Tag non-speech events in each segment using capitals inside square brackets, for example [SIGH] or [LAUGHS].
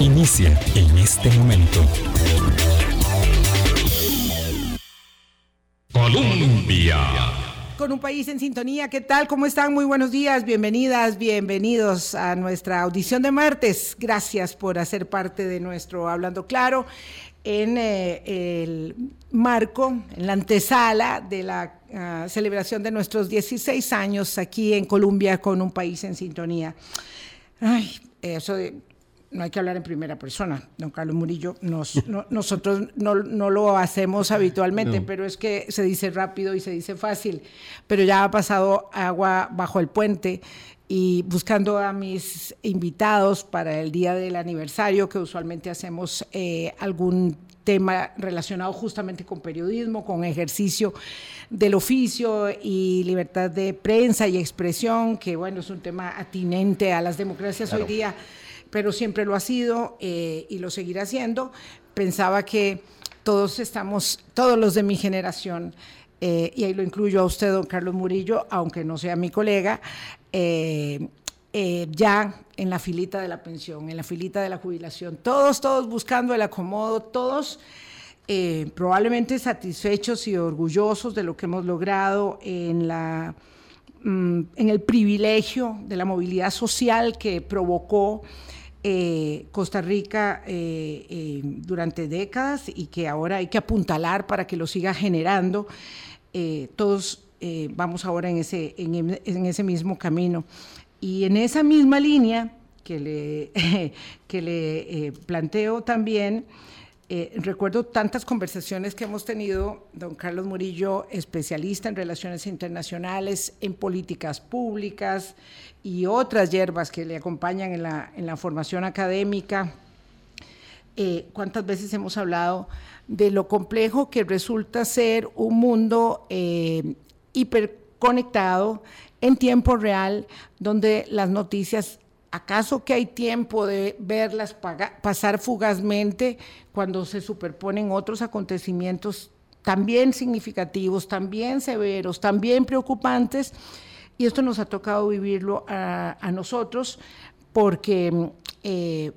Inicia en este momento. Colombia. Con un país en sintonía, ¿qué tal? ¿Cómo están? Muy buenos días, bienvenidas, bienvenidos a nuestra audición de martes. Gracias por hacer parte de nuestro Hablando Claro en eh, el marco, en la antesala de la ah, celebración de nuestros 16 años aquí en Colombia con un país en sintonía. Ay, eso de no hay que hablar en primera persona, don Carlos Murillo. nosotros no, lo hacemos habitualmente, pero es que se dice rápido y se dice fácil. Pero ya ha pasado agua bajo el puente y buscando a mis invitados para el día del aniversario, que usualmente hacemos eh, algún tema relacionado justamente con periodismo, con ejercicio del oficio y libertad de prensa y expresión, que bueno, es un tema atinente a las democracias hoy día pero siempre lo ha sido eh, y lo seguirá siendo. Pensaba que todos estamos, todos los de mi generación, eh, y ahí lo incluyo a usted, don Carlos Murillo, aunque no sea mi colega, eh, ya en la filita de la pensión, en la filita de la jubilación, todos, todos buscando el acomodo, todos probablemente satisfechos y orgullosos de lo que hemos logrado en la mm, en el privilegio de la movilidad social que provocó eh, Costa Rica eh, eh, durante décadas y que ahora hay que apuntalar para que lo siga generando. todos vamos ahora en ese, en, ese mismo camino. Y en esa misma línea que le, [LAUGHS] que le planteo también, recuerdo tantas conversaciones que hemos tenido, don Carlos Murillo, especialista en relaciones internacionales, en políticas públicas, y otras hierbas que le acompañan en la, en la formación académica. Eh, ¿Cuántas veces hemos hablado de lo complejo que resulta ser un mundo eh, hiperconectado en tiempo real, donde las noticias, acaso que hay tiempo de verlas pasar fugazmente cuando se superponen otros acontecimientos también significativos, también severos, también preocupantes, y esto nos ha tocado vivirlo a, nosotros porque eh,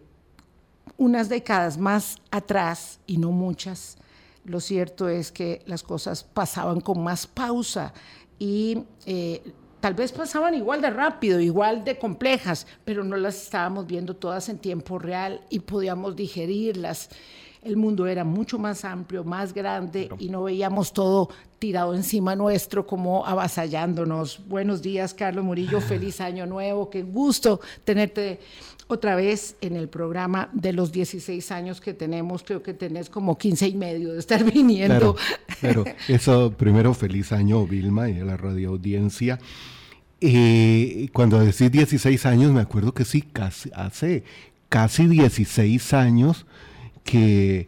unas décadas más atrás, y no muchas, lo cierto es que las cosas pasaban con más pausa y eh, tal vez pasaban igual de rápido, igual de complejas, pero no las estábamos viendo todas en tiempo real y podíamos digerirlas el mundo era mucho más amplio, más grande y no veíamos todo tirado encima nuestro como avasallándonos. Buenos días, Carlos Murillo, [LAUGHS] feliz año nuevo, qué gusto tenerte otra vez en el programa de los 16 años que tenemos, creo que tenés como 15 y medio de estar [LAUGHS] viniendo. Pero eso, primero, feliz año, Vilma, y a la radio audiencia. Eh, cuando decís 16 años, me acuerdo que sí, casi, hace casi 16 años que,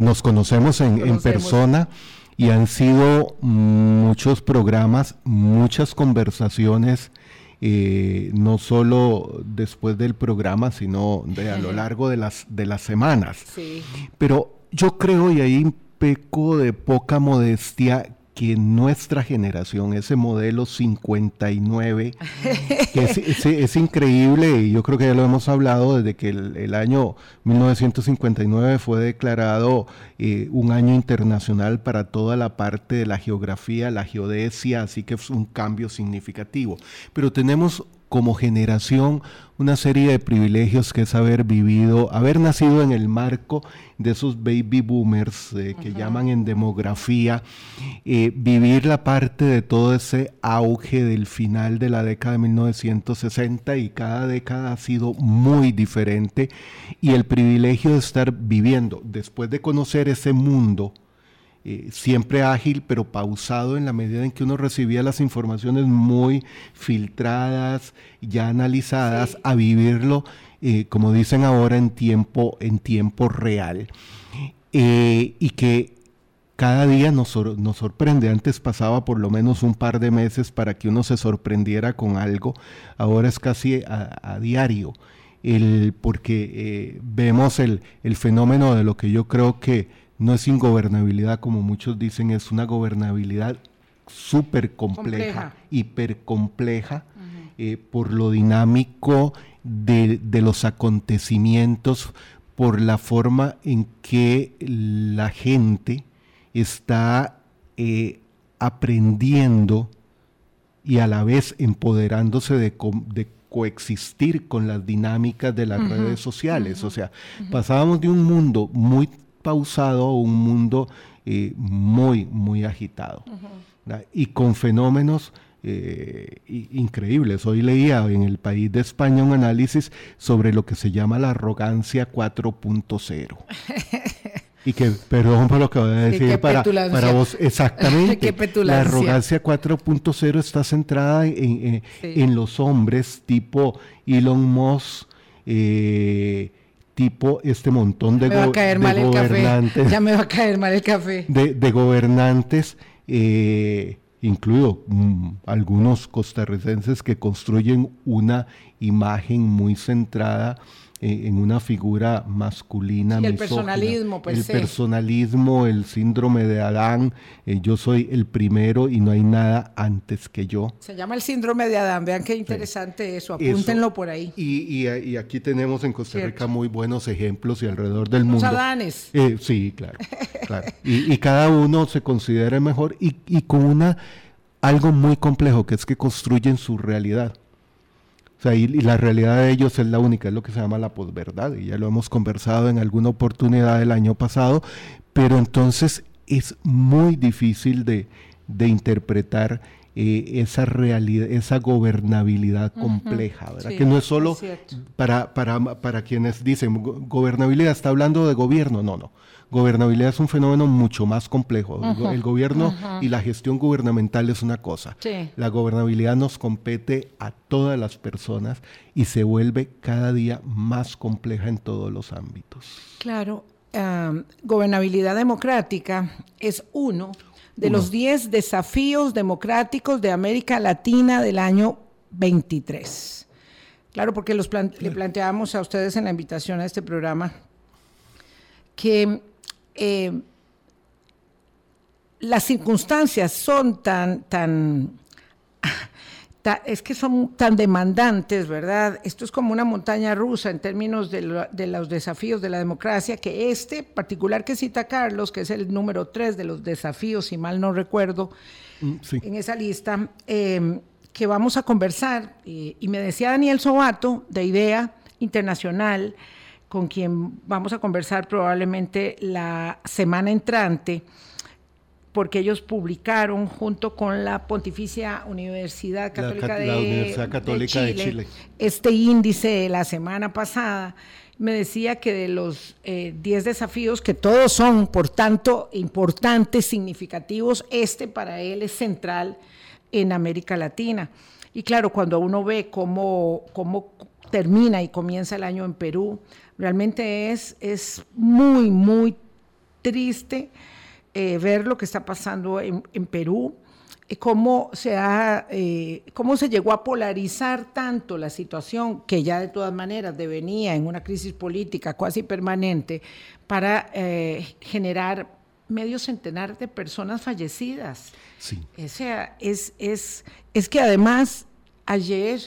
nos conocemos en, persona y han sido muchos programas, muchas conversaciones, eh, no solo después del programa, sino de, a lo largo de las, de las semanas. Pero yo creo, y ahí peco de poca modestia, que nuestra generación, ese modelo 59, que [LAUGHS] es, increíble y yo creo que ya lo hemos hablado desde que el, año 1959 fue declarado eh, un año internacional para toda la parte de la geografía, la geodesia, así que es un cambio significativo. Pero tenemos como generación una serie de privilegios que es haber vivido, haber nacido en el marco de esos baby boomers eh, que llaman en demografía, eh, vivir la parte de todo ese auge del final de la década de 1960 y cada década ha sido muy diferente y el privilegio de estar viviendo, después de conocer ese mundo, eh, siempre ágil, pero pausado en la medida en que uno recibía las informaciones muy filtradas, ya analizadas, a vivirlo, eh, como dicen ahora, en tiempo, en tiempo real. Eh, y que cada día nos, nos, sorprende. Antes pasaba por lo menos un par de meses para que uno se sorprendiera con algo. Ahora es casi a, diario. El, porque vemos el, el fenómeno de lo que yo creo que no es ingobernabilidad como muchos dicen, es una gobernabilidad súper compleja, hiper compleja, eh, por lo dinámico de, los acontecimientos, por la forma en que la gente está eh, aprendiendo y a la vez empoderándose de, coexistir con las dinámicas de las redes sociales. O sea, pasábamos de un mundo muy pausado un mundo eh, muy, muy agitado. Y con fenómenos eh, increíbles. Hoy leía en el país de España un análisis sobre lo que se llama la arrogancia 4.0. [LAUGHS] Y que, perdón por lo que voy a decir para, para, vos, [LAUGHS] exactamente. la arrogancia 4.0 está centrada en, en, los hombres tipo Elon Musk, eh, tipo este montón de, gobernantes. Ya me va a caer mal el café. [LAUGHS] De, gobernantes, eh, incluido mm, algunos costarricenses que construyen una imagen muy centrada en una figura masculina. Y el personalismo, El personalismo, el síndrome de Adán, eh, yo soy el primero y no hay nada antes que yo. Se llama el síndrome de Adán, vean qué interesante eso, apúntenlo por ahí. Y, y, aquí tenemos en Costa Rica muy buenos ejemplos y alrededor del mundo. Los Adanes. Eh, sí, claro, claro. Y, y, cada uno se considera mejor y, y con una algo muy complejo que es que construyen su realidad y, la realidad de ellos es la única, es lo que se llama la posverdad, y ya lo hemos conversado en alguna oportunidad el año pasado, pero entonces es muy difícil de, interpretar eh, esa realidad, esa gobernabilidad compleja, ¿verdad? que no es solo para, para, para quienes dicen, gobernabilidad está hablando de gobierno, no, no gobernabilidad es un fenómeno mucho más complejo. el gobierno y la gestión gubernamental es una cosa. La gobernabilidad nos compete a todas las personas y se vuelve cada día más compleja en todos los ámbitos. Claro, gobernabilidad democrática es uno de los 10 desafíos democráticos de América Latina del año 23. Claro, porque los le planteamos a ustedes en la invitación a este programa que eh, las circunstancias son tan, tan, es que son tan demandantes, ¿verdad? Esto es como una montaña rusa en términos de, los desafíos de la democracia, que este particular que cita Carlos, que es el número tres de los desafíos, si mal no recuerdo, mm, en esa lista, eh, que vamos a conversar. y me decía Daniel Sobato, de IDEA Internacional, con quien vamos a conversar probablemente la semana entrante, porque ellos publicaron junto con la Pontificia Universidad Católica, de, Chile, este índice la semana pasada. Me decía que de los 10 eh, desafíos, que todos son, por tanto, importantes, significativos, este para él es central en América Latina. Y claro, cuando uno ve cómo, cómo termina y comienza el año en Perú, Realmente es, es muy, muy triste eh, ver lo que está pasando en, Perú, eh, cómo se, ha, eh, cómo se llegó a polarizar tanto la situación, que ya de todas maneras devenía en una crisis política casi permanente, para generar medio centenar de personas fallecidas. Sí. O sea, es, es, es que además ayer,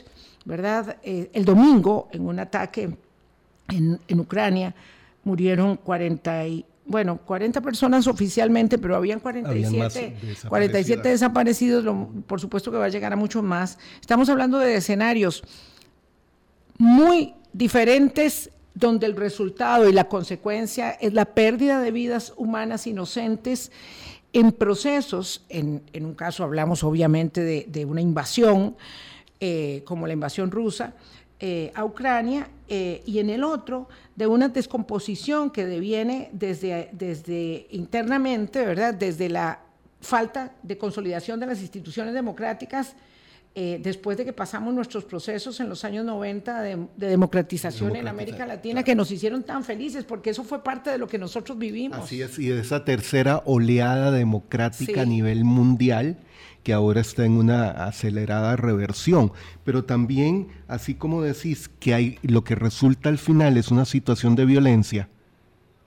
¿verdad? el domingo, en un ataque en, Ucrania murieron 40 y, bueno, 40 personas oficialmente, pero habían 47, 47 desaparecidos, por supuesto que va a llegar a muchos más. Estamos hablando de escenarios muy diferentes donde el resultado y la consecuencia es la pérdida de vidas humanas inocentes en procesos, en, un caso hablamos obviamente de, una invasión, eh, como la invasión rusa, eh, a Ucrania eh, y en el otro de una descomposición que deviene desde, desde internamente, ¿verdad? Desde la falta de consolidación de las instituciones democráticas eh, después de que pasamos nuestros procesos en los años 90 de, democratización en América Latina que nos hicieron tan felices, porque eso fue parte de lo que nosotros vivimos. Así es, y de esa tercera oleada democrática a nivel mundial que ahora está en una acelerada reversión. Pero también, así como decís, que hay, lo que resulta al final es una situación de violencia,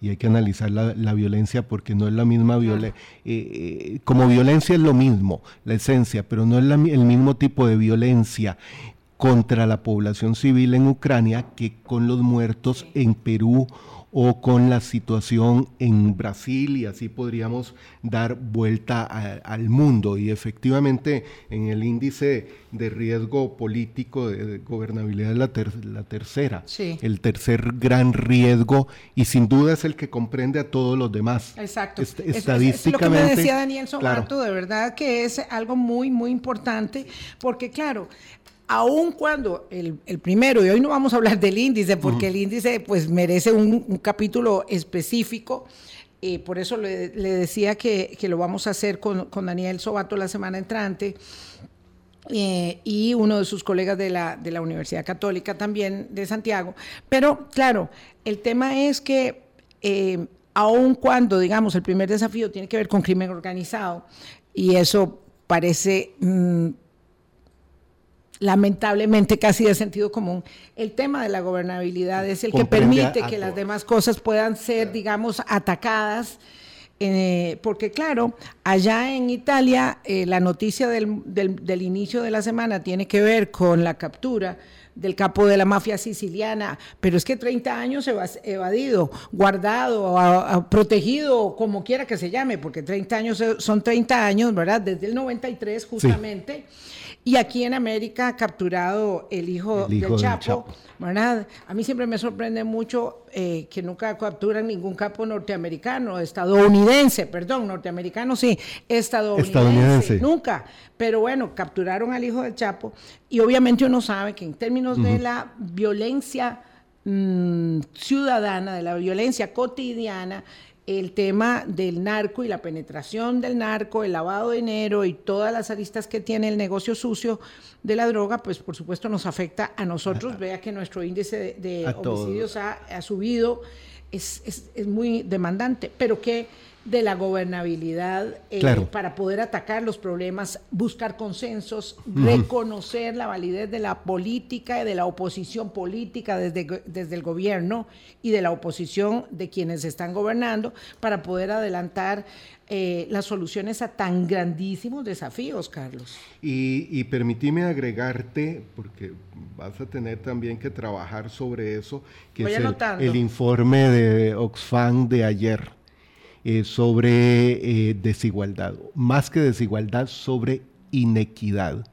y hay que analizar la, violencia porque no es la misma violencia. Eh, eh, como violencia es lo mismo, la esencia, pero no es el mismo tipo de violencia contra la población civil en Ucrania que con los muertos en Perú o con la situación en Brasil y así podríamos dar vuelta al mundo. Y efectivamente en el índice de riesgo político de, gobernabilidad es la, la tercera, el tercer gran riesgo y sin duda es el que comprende a todos los demás. Exacto. estadísticamente. lo que me decía Daniel Sobato, de verdad que es algo muy, muy importante porque claro, aun cuando el, primero, y hoy no vamos a hablar del índice, porque el índice pues merece un, capítulo específico, eh, por eso le, decía que, lo vamos a hacer con, Daniel Sobato la semana entrante, eh, y uno de sus colegas de la, de la Universidad Católica también de Santiago. Pero claro, el tema es que eh, aun cuando, digamos, el primer desafío tiene que ver con crimen organizado, y eso parece... Mm, lamentablemente casi de sentido común, el tema de la gobernabilidad es el que permite que las demás cosas puedan ser, digamos, atacadas. Eh, porque claro, allá en Italia eh, la noticia del, del, inicio de la semana tiene que ver con la captura del capo de la mafia siciliana, pero es que 30 años evadido, guardado, protegido, como quiera que se llame, porque 30 años son 30 años, ¿verdad? Desde el 93 justamente. Y aquí en América ha capturado el hijo, del, Chapo, ¿verdad? A mí siempre me sorprende mucho eh, que nunca capturan ningún capo norteamericano, estadounidense, perdón, norteamericano sí, estadounidense, nunca. Pero bueno, capturaron al hijo del Chapo y obviamente uno sabe que en términos de la violencia mm, ciudadana, de la violencia cotidiana, el tema del narco y la penetración del narco, el lavado de dinero y todas las aristas que tiene el negocio sucio de la droga, pues por supuesto nos afecta a nosotros. Vea que nuestro índice de, homicidios ha, subido, es, es, muy demandante, pero que de la gobernabilidad eh, para poder atacar los problemas, buscar consensos, reconocer la validez de la política y de la oposición política desde, desde el gobierno y de la oposición de quienes están gobernando para poder adelantar eh, las soluciones a tan grandísimos desafíos, Carlos. Y, y permitime agregarte, porque vas a tener también que trabajar sobre eso, que es el, el informe de Oxfam de ayer eh, sobre eh, desigualdad, más que desigualdad, sobre inequidad.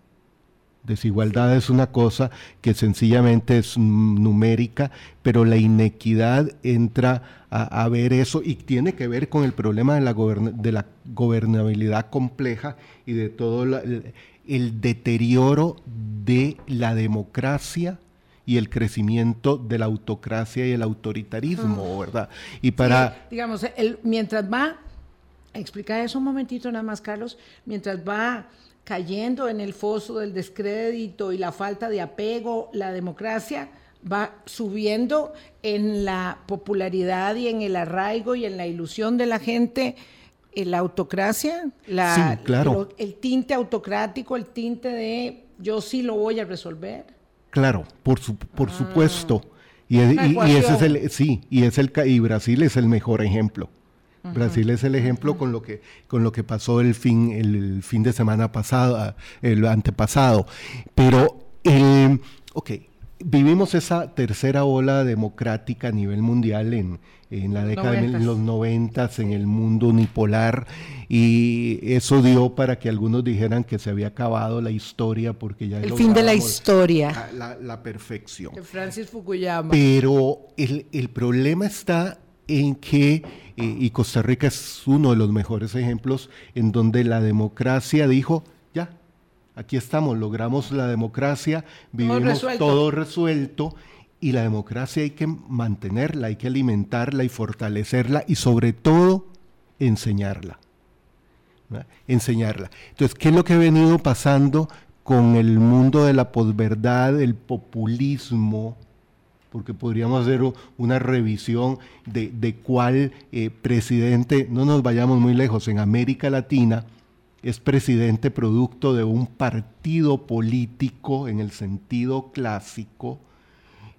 Desigualdad es una cosa que sencillamente es numérica, pero la inequidad entra a, ver eso y tiene que ver con el problema de la, de la gobernabilidad compleja y de todo el deterioro de la democracia y el crecimiento de la autocracia y el autoritarismo. ¿verdad? Y para... digamos, el, mientras va, explica eso un momentito nada más, Carlos, mientras va cayendo en el foso del descrédito y la falta de apego, la democracia va subiendo en la popularidad y en el arraigo y en la ilusión de la gente en la autocracia, la, claro. el tinte autocrático, el tinte de yo sí lo voy a resolver. Claro, por, por ah. supuesto. Y, ese es el, sí, y es el y Brasil es el mejor ejemplo. Brasil es el ejemplo con lo que con lo que pasó el fin el fin de semana pasado, el antepasado. Pero el, ok, vivimos esa tercera ola democrática a nivel mundial en, en la década de los noventas, en el mundo unipolar, y eso dio para que algunos dijeran que se había acabado la historia porque ya... El fin de la historia. La, perfección. De Francis Fukuyama. Pero el, el problema está en que, eh, y Costa Rica es uno de los mejores ejemplos, en donde la democracia dijo, aquí estamos, logramos la democracia, vivimos todo resuelto. y la democracia hay que mantenerla, hay que alimentarla y fortalecerla y sobre todo enseñarla. Enseñarla. Entonces, ¿qué es lo que ha venido pasando con el mundo de la posverdad, el populismo? Porque podríamos hacer una revisión de, cuál eh, presidente, no nos vayamos muy lejos, en América Latina, es presidente producto de un partido político en el sentido clásico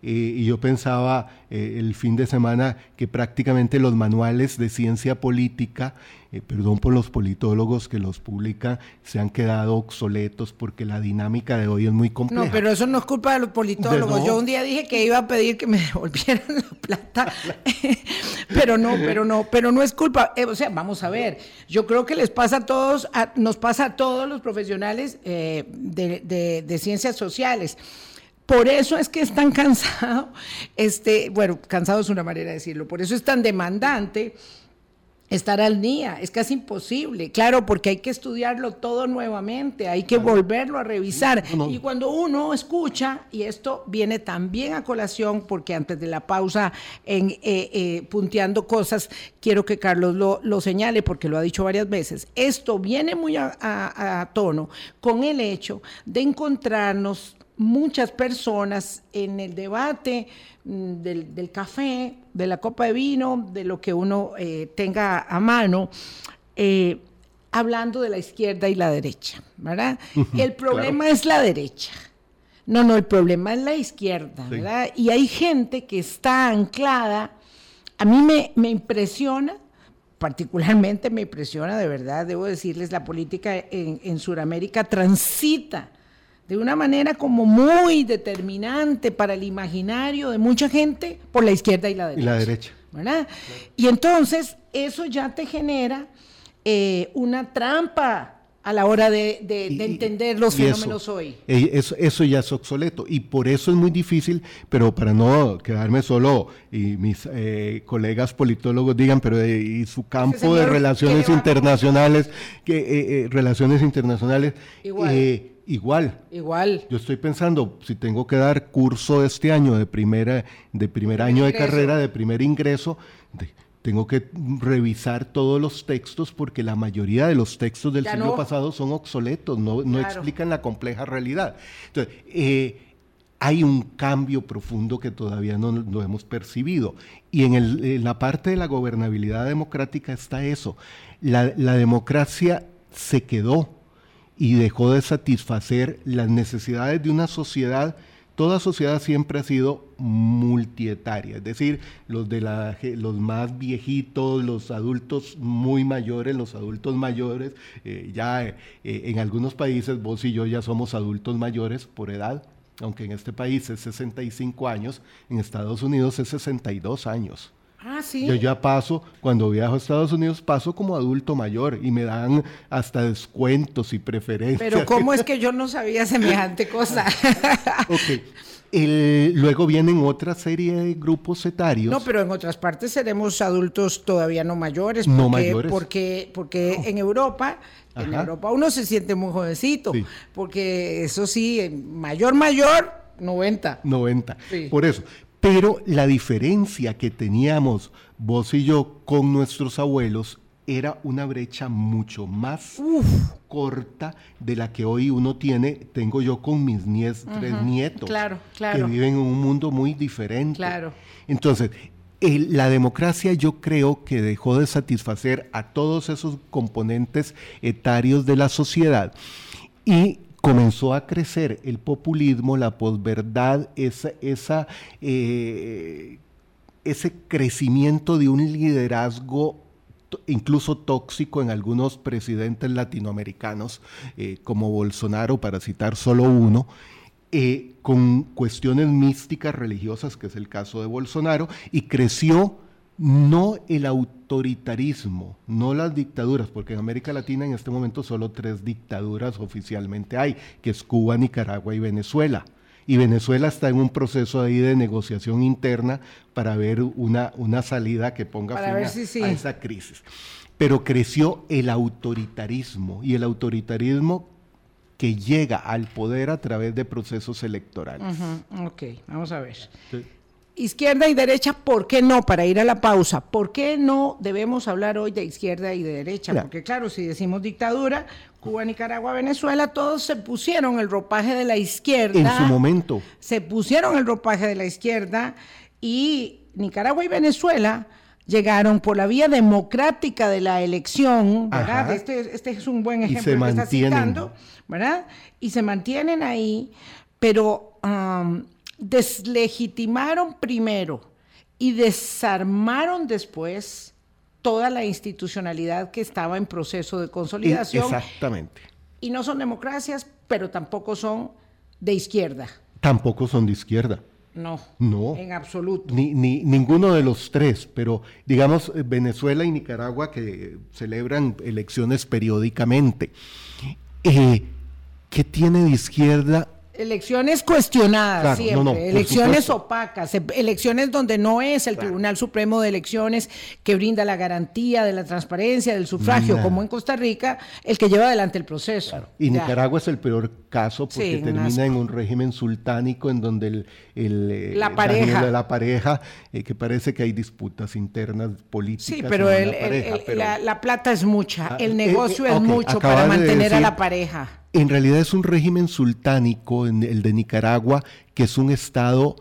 eh, y yo pensaba eh, el fin de semana que prácticamente los manuales de ciencia política, eh, perdón por los politólogos que los publican, se han quedado obsoletos porque la dinámica de hoy es muy compleja. No, pero eso no es culpa de los politólogos. Yo un día dije que iba a pedir que me [LAUGHS] devolvieran la plata, [LAUGHS] pero no, pero no, pero no es culpa. o sea, vamos a ver, yo creo que les pasa a todos, nos pasa a todos los profesionales de, de ciencias sociales por eso es que es tan cansado, este, bueno, cansado es una manera de decirlo, por eso es tan demandante estar al día, es casi imposible, claro, porque hay que estudiarlo todo nuevamente, hay que volverlo a revisar. Y cuando uno escucha, y esto viene también a colación, porque antes de la pausa, en eh, eh, punteando cosas, quiero que Carlos lo, señale, porque lo ha dicho varias veces, esto viene muy a tono con el hecho de encontrarnos muchas personas en el debate mm, del, café, de la copa de vino, de lo que uno eh, tenga a mano, eh, hablando de la izquierda y la derecha, ¿verdad? el problema es la derecha. No, no, el problema es la izquierda, ¿verdad? Y hay gente que está anclada. A mí me, me impresiona, particularmente me impresiona, de verdad, debo decirles, la política en, en Sudamérica transita de una manera como muy determinante para el imaginario de mucha gente por la izquierda y la derecha. Y la derecha. ¿verdad? Y entonces eso ya te genera eh, una trampa a la hora de, entender los fenómenos hoy. Eh, eso, eso, ya es obsoleto y por eso es muy difícil, pero para no quedarme solo y mis eh, colegas politólogos digan, pero y su campo de relaciones internacionales, que relaciones internacionales, Igual. Igual. Yo estoy pensando, si tengo que dar curso este año de primera, de primer año de carrera, de primer ingreso, tengo que revisar todos los textos porque la mayoría de los textos del siglo pasado son obsoletos, no, explican la compleja realidad. Entonces, eh, hay un cambio profundo que todavía no, lo hemos percibido. Y en, en, la parte de la gobernabilidad democrática está eso. La, la democracia se quedó y dejó de satisfacer las necesidades de una sociedad. Toda sociedad siempre ha sido multietaria, es decir, los, de la, los más viejitos, los adultos muy mayores, los adultos mayores, eh, ya eh, en algunos países vos y yo ya somos adultos mayores por edad, aunque en este país es 65 años, en Estados Unidos es 62 años. Ah, sí. Yo ya paso, cuando viajo a Estados Unidos, paso como adulto mayor y me dan hasta descuentos y preferencias. Pero ¿cómo es que yo no sabía semejante [LAUGHS] cosa? ok. luego vienen otra serie de grupos etarios. No, pero en otras partes seremos adultos todavía no mayores. Porque, no mayores. Porque, porque en Europa, en Europa uno se siente muy jovencito. Porque eso sí, mayor, mayor, 90. 90. Por eso. Pero la diferencia que teníamos vos y yo con nuestros abuelos era una brecha mucho más corta de la que hoy uno tiene, tengo yo con mis tres nietos, claro, que viven en un mundo muy diferente. Claro. Entonces, la democracia yo creo que dejó de satisfacer a todos esos componentes etarios de la sociedad y comenzó a crecer el populismo, la posverdad, eh, ese crecimiento de un liderazgo incluso tóxico en algunos presidentes latinoamericanos, eh, como Bolsonaro, para citar solo uno, eh, con cuestiones místicas religiosas, que es el caso de Bolsonaro, y creció no el autoritarismo, no las dictaduras, porque en América Latina en este momento solo tres dictaduras oficialmente hay, que es Cuba, Nicaragua y Venezuela. Y Venezuela está en un proceso ahí de negociación interna para ver una, una salida que ponga fin a, esa crisis. Pero creció el autoritarismo y el autoritarismo que llega al poder a través de procesos electorales. Ok, vamos a ver izquierda y derecha, ¿por qué no? Para ir a la pausa, ¿por qué no debemos hablar hoy de izquierda y de derecha? Porque claro, si decimos dictadura, Cuba, Nicaragua, Venezuela, todos se pusieron el ropaje de la izquierda. En su momento. Se pusieron el ropaje de la izquierda y Nicaragua y Venezuela llegaron por la vía democrática de la elección, ¿verdad? Este, este, es un buen ejemplo que está citando, ¿verdad? Y se mantienen ahí, pero deslegitimaron primero y desarmaron después toda la institucionalidad que estaba en proceso de consolidación. Exactamente. Y no son democracias, pero tampoco son de izquierda. Tampoco son de izquierda. No. No. En absoluto. Ni, ni, ninguno de los tres, pero digamos eh, Venezuela y Nicaragua que celebran elecciones periódicamente. Eh, ¿Qué tiene de izquierda Elecciones cuestionadas Claro, siempre, no, no, elecciones opacas, e- elecciones donde no es el Tribunal Supremo de Elecciones que brinda la garantía de la transparencia, del sufragio, como en Costa Rica, el que lleva adelante el proceso. Y Ya. Nicaragua es el peor caso porque Sí, termina en un régimen sultánico en donde el, el, eh, La pareja. de la pareja, eh, que parece que hay disputas internas políticas. Sí, pero, la el- pareja, el- pero la, la plata es mucha, Ah, el eh, negocio eh, es mucho para de mantener a la pareja. En realidad es un régimen sultánico, el de Nicaragua, que es un estado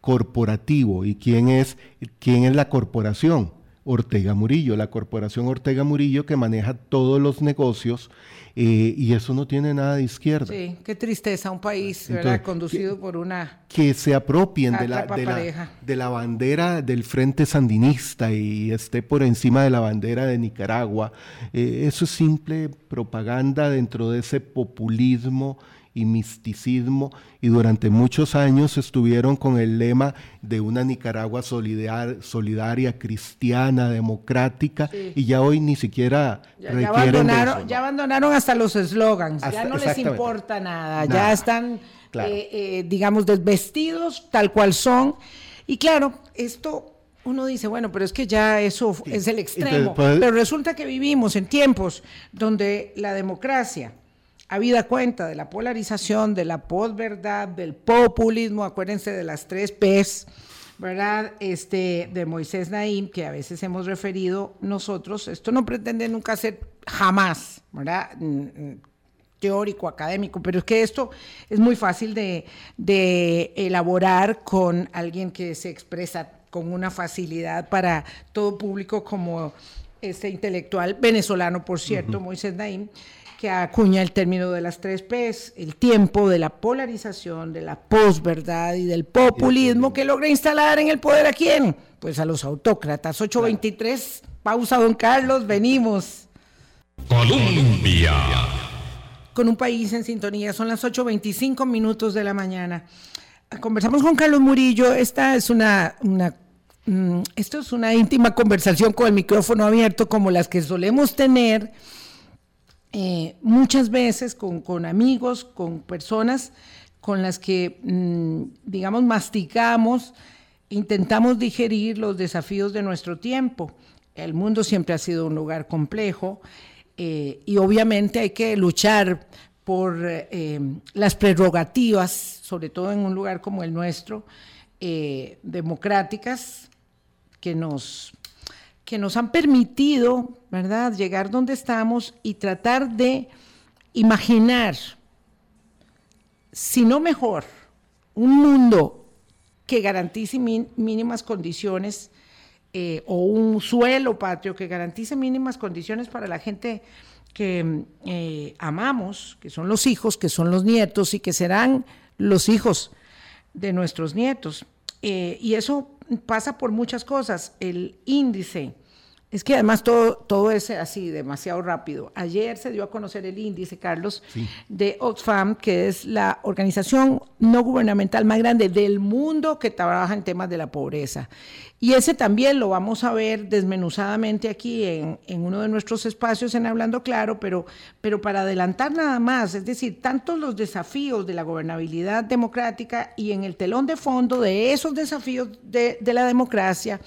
corporativo. ¿Y quién es, quién es la corporación? Ortega Murillo, la corporación Ortega Murillo que maneja todos los negocios eh, y eso no tiene nada de izquierda. Sí, qué tristeza, un país, Entonces, ¿verdad? Conducido por una... que se apropien de la, de la bandera del Frente Sandinista y esté por encima de la bandera de Nicaragua. Eh, eso es simple propaganda dentro de ese populismo y misticismo y durante muchos años estuvieron con el lema de una Nicaragua solidar- solidaria, cristiana, democrática Sí. y ya hoy ni siquiera Ya, ya requieren de abandonaron, ya abandonaron hasta los eslogans, ya no les importa nada, ya están, Claro. eh, eh, digamos, desvestidos tal cual son. Y claro, esto uno dice, bueno, pero es que ya eso es el extremo. Entonces, pues- pero resulta que vivimos en tiempos donde la democracia, habida cuenta de la polarización, de la posverdad, del populismo, acuérdense de las tres P's, ¿verdad? Este, de Moisés Naim, que a veces hemos referido nosotros, esto no pretende nunca ser jamás, ¿verdad? Mm, mm, teórico, académico, pero es que esto es muy fácil de, de elaborar con alguien que se expresa con una facilidad para todo público como este intelectual venezolano, por cierto, Moisés Naim, que acuña el término de las tres P's, el tiempo de la polarización, de la posverdad y del populismo que logra instalar en el poder a quién? Pues a los autócratas. 823, pausa don Carlos, venimos Colombia. con un país en sintonía. Son las 8.25 minutos de la mañana. Conversamos con Carlos Murillo. Esta es una, una mm, esto es una íntima conversación con el micrófono abierto, como las que solemos tener eh, muchas veces con, con amigos, con personas con las que, mm, digamos, masticamos, intentamos digerir los desafíos de nuestro tiempo. El mundo siempre ha sido un lugar complejo eh, y obviamente hay que luchar por eh, las prerrogativas, sobre todo en un lugar como el nuestro, eh, democráticas, que nos, que nos han permitido, ¿verdad?, llegar donde estamos y tratar de imaginar, si no mejor, un mundo que garantice mínimas condiciones eh, o un suelo patrio que garantice mínimas condiciones para la gente que eh, amamos, que son los hijos, que son los nietos y que serán los hijos de nuestros nietos. Eh, y eso pasa por muchas cosas. El índice, es que además todo, todo es así, demasiado rápido. Ayer se dio a conocer el índice, Carlos, de Oxfam, que es la organización no gubernamental más grande del mundo que trabaja en temas de la pobreza. Y ese también lo vamos a ver desmenuzadamente aquí en, en uno de nuestros espacios en Hablando Claro, pero, pero para adelantar nada más, es decir, tantos los desafíos de la gobernabilidad democrática y en el telón de fondo de esos desafíos de, de la democracia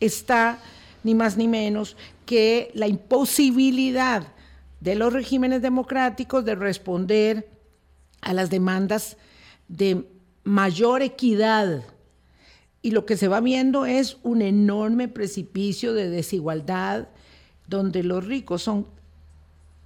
está ni más ni menos que la imposibilidad de los regímenes democráticos de responder a las demandas de mayor equidad. Y lo que se va viendo es un enorme precipicio de desigualdad donde los ricos son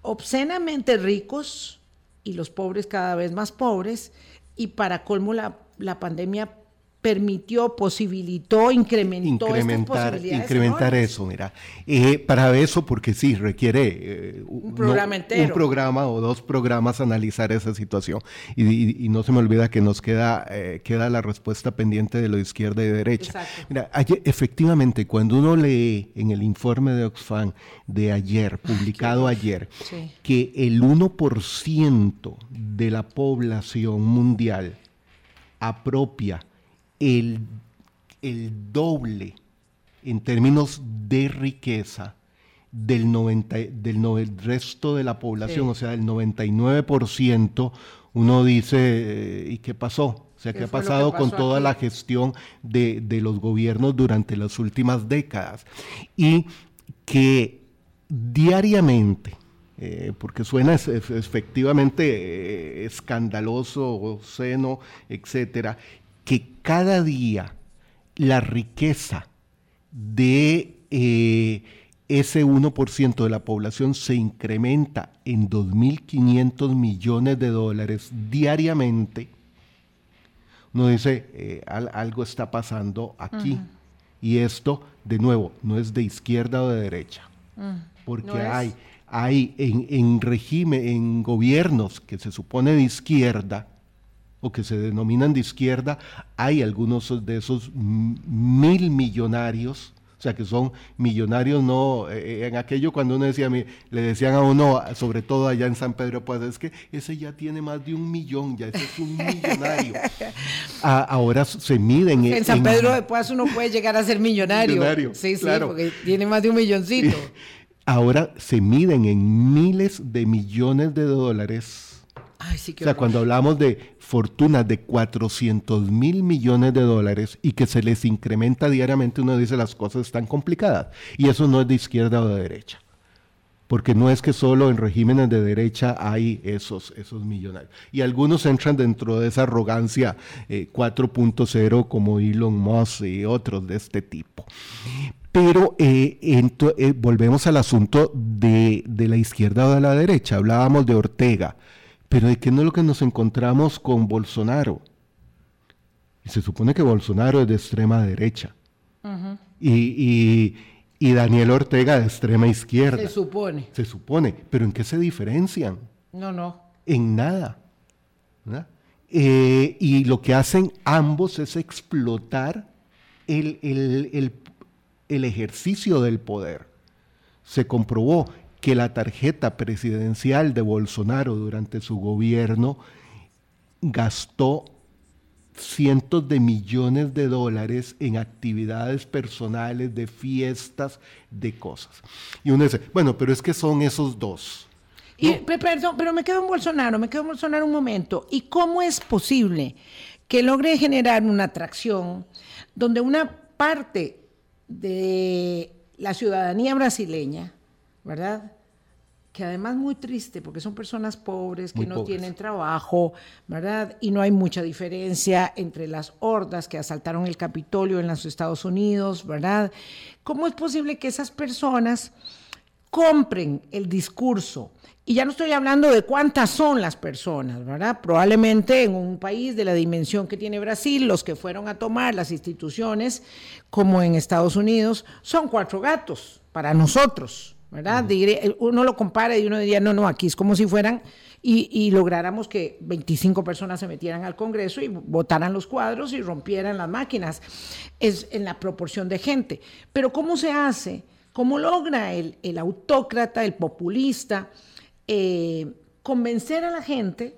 obscenamente ricos y los pobres cada vez más pobres. Y para colmo la, pandemia permitió, posibilitó, incrementó incrementar, incrementar eso, mira. Eh, para eso, porque sí, requiere eh, un, programa entero. un programa o dos programas analizar esa situación. Y, no se me olvida que nos queda, eh, queda la respuesta pendiente de lo de izquierda y derecha. Mira, efectivamente, cuando uno lee en el informe de Oxfam de ayer, publicado ayer, que el 1% de la población mundial apropia el, doble en términos de riqueza del, 90, del, resto de la población, o sea, del 99%, uno dice, eh, ¿y qué pasó? O sea, ¿qué, ha pasado con toda la gestión de, los gobiernos durante las últimas décadas? Y que diariamente, eh, porque suena efectivamente eh, escandaloso, obsceno, etcétera, que cada día la riqueza de eh, ese 1% de la población se incrementa en 2.500 millones de dólares diariamente, uno dice, eh, algo está pasando aquí. Y esto, de nuevo, no es de izquierda o de derecha, mm. porque hay, hay en, en régimen, en gobiernos que se supone de izquierda, o que se denominan de izquierda, hay algunos de esos mil millonarios, o sea, que son millonarios, no, eh, en aquello cuando uno decía, le decían a uno, sobre todo allá en San Pedro, pues es que ese ya tiene más de un millón, ya ese es un millonario. [LAUGHS] ahora se miden. En, San Pedro de Paz uno puede llegar a ser millonario. millonario sí, sí, porque tiene más de un milloncito. [LAUGHS] Ahora se miden en miles de millones de dólares o sea, cuando hablamos de fortunas de 400 mil millones de dólares y que se les incrementa diariamente, uno dice las cosas están complicadas. Y eso no es de izquierda o de derecha. Porque no es que solo en regímenes de derecha hay esos, esos millonarios. Y algunos entran dentro de esa arrogancia 4.0 eh, como Elon Musk y otros de este tipo. Pero eh, eh, volvemos al asunto de, de la izquierda o de la derecha. Hablábamos de Ortega. Pero ¿de qué no es lo que nos encontramos con Bolsonaro? Y se supone que Bolsonaro es de extrema derecha. y, Daniel Ortega de extrema izquierda. Se supone. Se supone. Pero ¿en qué se diferencian? No, no. En nada. Eh, y lo que hacen ambos es explotar el, el ejercicio del poder. Se comprobó que la tarjeta presidencial de Bolsonaro durante su gobierno gastó cientos de millones de dólares en actividades personales, de fiestas, de cosas. Y uno dice, bueno, pero es que son esos dos. Y, perdón, pero me quedo en Bolsonaro, me quedo en Bolsonaro un momento. ¿Y cómo es posible que logre generar una atracción donde una parte de la ciudadanía brasileña, ¿verdad? que además muy triste porque son personas pobres que no tienen trabajo, ¿verdad? Y no hay mucha diferencia entre las hordas que asaltaron el Capitolio en los Estados Unidos, ¿verdad? ¿Cómo es posible que esas personas compren el discurso? Y ya no estoy hablando de cuántas son las personas, ¿verdad? Probablemente en un país de la dimensión que tiene Brasil, los que fueron a tomar las instituciones, como en Estados Unidos, son cuatro gatos para nosotros, ¿verdad? uno lo compara y uno diría, no, no, aquí es como si fueran y, lográramos que 25 personas se metieran al Congreso y votaran los cuadros y rompieran las máquinas. Es en la proporción de gente. Pero ¿cómo se hace? ¿Cómo logra el, autócrata, el populista, eh, convencer a la gente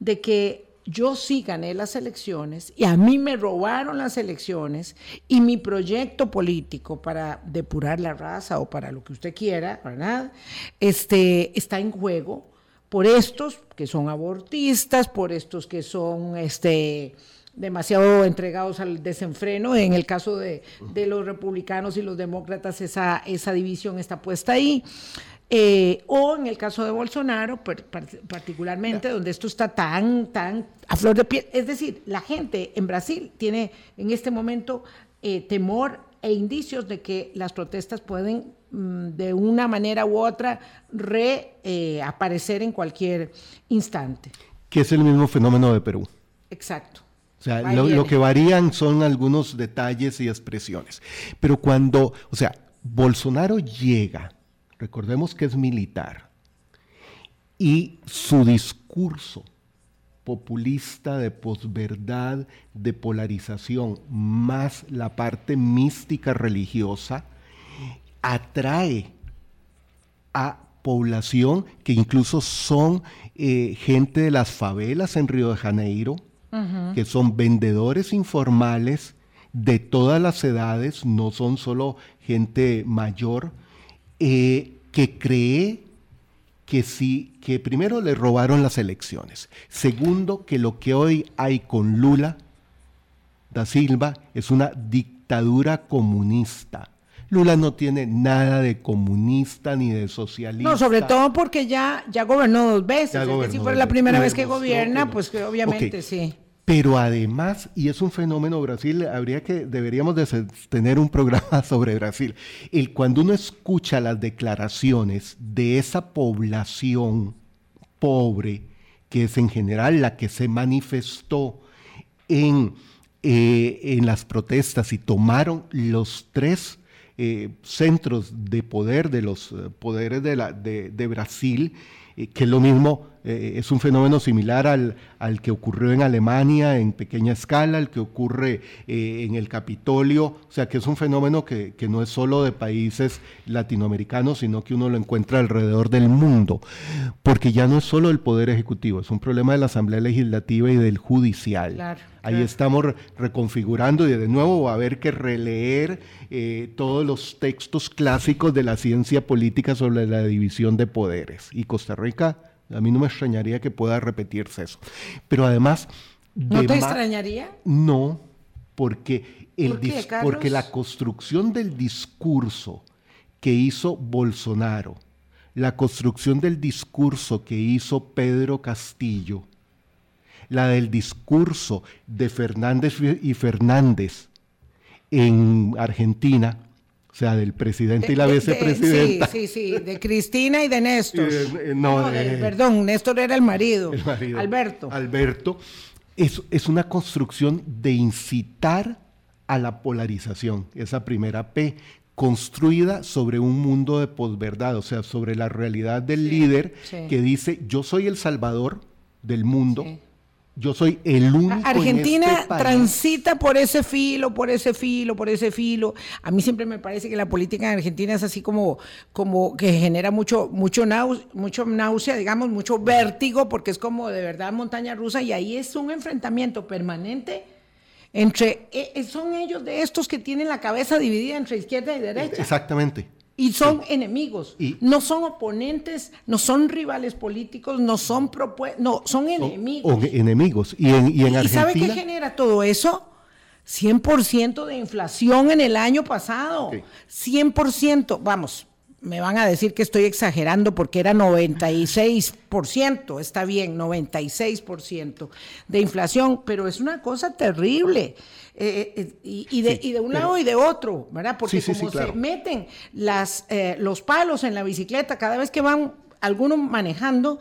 de que yo sí gané las elecciones y a mí me robaron las elecciones y mi proyecto político para depurar la raza o para lo que usted quiera, ¿verdad? Este, está en juego por estos que son abortistas, por estos que son este, demasiado entregados al desenfreno. En el caso de, de los republicanos y los demócratas, esa, esa división está puesta ahí. Eh, o en el caso de Bolsonaro, particularmente, donde esto está tan, tan a flor de piel. Es decir, la gente en Brasil tiene en este momento eh, temor e indicios de que las protestas pueden mm, de una manera u otra reaparecer eh, en cualquier instante. Que es el mismo fenómeno de Perú. Exacto. O sea, lo, lo, que varían son algunos detalles y expresiones. Pero cuando, o sea, Bolsonaro llega, recordemos que es militar, y su discurso populista de posverdad, de polarización, más la parte mística religiosa, atrae a población que incluso son eh, gente de las favelas en Río de Janeiro, que son vendedores informales de todas las edades, no son solo gente mayor, eh, que cree que sí, que primero le robaron las elecciones, segundo que lo que hoy hay con Lula da Silva es una dictadura comunista Lula no tiene nada de comunista ni de socialista. No, sobre todo porque ya, ya gobernó dos veces. si fuera la primera vez que gobierna, pues que obviamente sí. Pero además, y es un fenómeno Brasil, habría que, deberíamos de tener un programa [LAUGHS] sobre Brasil. El, cuando uno escucha las declaraciones de esa población pobre, que es en general la que se manifestó en, eh, en las protestas y tomaron los tres eh, centros de poder de los eh, poderes de, de, Brasil, que es lo mismo eh, es un fenómeno similar al, al, que ocurrió en Alemania en pequeña escala, al que ocurre eh, en el Capitolio, o sea que es un fenómeno que, que, no es solo de países latinoamericanos, sino que uno lo encuentra alrededor del mundo, porque ya no es solo el Poder Ejecutivo, es un problema de la Asamblea Legislativa y del Judicial. Claro, Ahí claro. estamos reconfigurando y de nuevo va a haber que releer eh, todos los textos clásicos de la ciencia política sobre la división de poderes. Y Costa Rica a mí no me extrañaría que pueda repetirse eso. Pero además... ¿No te extrañaría? No, porque, el ¿Por qué, porque la construcción del discurso que hizo Bolsonaro, la construcción del discurso que hizo Pedro Castillo, la del discurso de Fernández y Fernández en Argentina, sea, del presidente de, y la vicepresidenta. Sí, sí, sí, de Cristina y de Néstor. No, no perdón, Néstor era el marido. El marido. Alberto. Alberto. Es, es una construcción de incitar a la polarización, esa primera P, construida sobre un mundo de posverdad, o sea, sobre la realidad del sí, líder sí. que dice, yo soy el salvador del mundo. Sí yo soy el único. Argentina en este transita por ese filo, por ese filo, por ese filo. A mí siempre me parece que la política en Argentina es así como, como que genera mucho, mucho, náusea, mucho náusea, digamos, mucho vértigo, porque es como de verdad montaña rusa y ahí es un enfrentamiento permanente entre, eh, son ellos de estos que tienen la cabeza dividida entre izquierda y derecha. Exactamente. Y son sí. enemigos, y, no son oponentes, no son rivales políticos, no son propuestas, no, son enemigos. O, o enemigos. Y en, y en Argentina. ¿Y sabe qué genera todo eso? 100% de inflación en el año pasado. Okay. 100%, vamos, me van a decir que estoy exagerando porque era 96%, está bien, 96% de inflación, pero es una cosa terrible. Eh, eh, y, y, de, sí, y, de, un pero, lado y de otro, ¿verdad? Porque sí, sí, como claro. se meten las, eh, los palos en la bicicleta cada vez que van algunos manejando,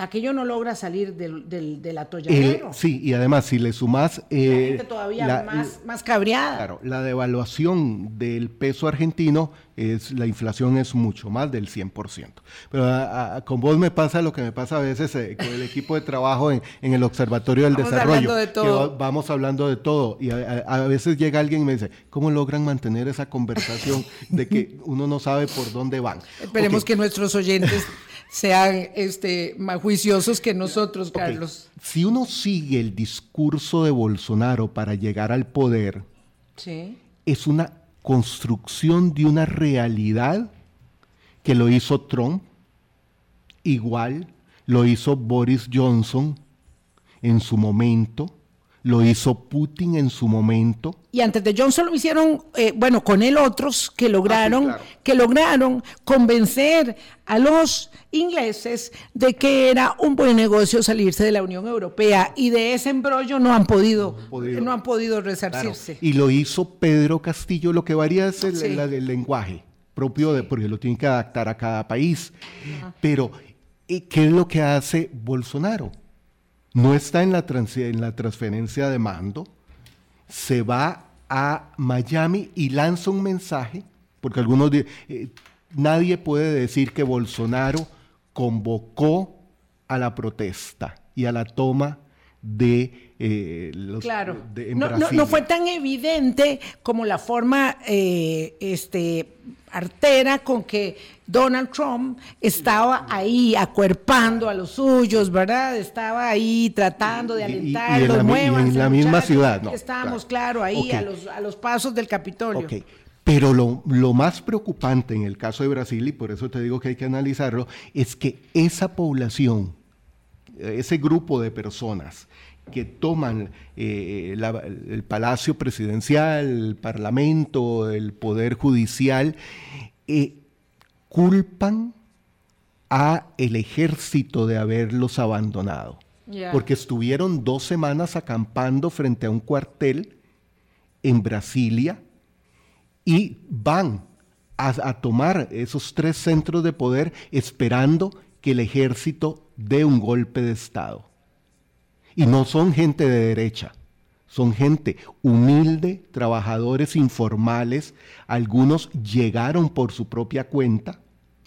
aquello no logra salir del, del, del atolladero. Eh, sí, y además si le sumas... Eh, la gente todavía la, más, más cabreada. Claro, la devaluación del peso argentino, es la inflación es mucho más del 100%. Pero a, a, con vos me pasa lo que me pasa a veces eh, con el equipo de trabajo en, en el Observatorio del vamos Desarrollo. Hablando de todo. Que vamos hablando de todo. Y a, a, veces llega alguien y me dice, ¿cómo logran mantener esa conversación de que [LAUGHS] uno no sabe por dónde van? Esperemos okay. que nuestros oyentes sean este, más juiciosos que nosotros, okay. Carlos. Si uno sigue el discurso de Bolsonaro para llegar al poder, sí. es una construcción de una realidad que lo hizo Trump, igual lo hizo Boris Johnson en su momento, lo hizo Putin en su momento. Y antes de Johnson lo hicieron, eh, bueno, con él otros que lograron, ah, sí, claro. que lograron convencer a los ingleses de que era un buen negocio salirse de la Unión Europea y de ese embrollo no han podido, no han podido, no han podido resarcirse. Claro. Y lo hizo Pedro Castillo, lo que varía es el, sí. el, el lenguaje propio de, porque lo tiene que adaptar a cada país. Pero, ¿qué es lo que hace Bolsonaro? No está en la, en la transferencia de mando, se va a Miami y lanza un mensaje, porque algunos eh, nadie puede decir que Bolsonaro convocó a la protesta y a la toma de eh, los claro no, fue tan evidente como la forma eh, este artera con que Donald Trump estaba ahí acuerpando a los suyos, ¿verdad? Estaba ahí tratando de alentarlos, en la misma ciudad, ¿no? Estábamos, claro, ahí a, los, a los pasos del Capitolio. Pero lo, lo, más preocupante en el caso de Brasil, y por eso te digo que hay que analizarlo, es que esa población, ese grupo de personas que toman eh, el palacio presidencial, el parlamento, el poder judicial, eh, culpan a el ejército de haberlos abandonado. Porque estuvieron dos semanas acampando frente a un cuartel en Brasilia y van a tomar esos tres centros de poder esperando que el ejército dé un golpe de Estado. Y no son gente de derecha, son gente humilde, trabajadores informales, algunos llegaron por su propia cuenta,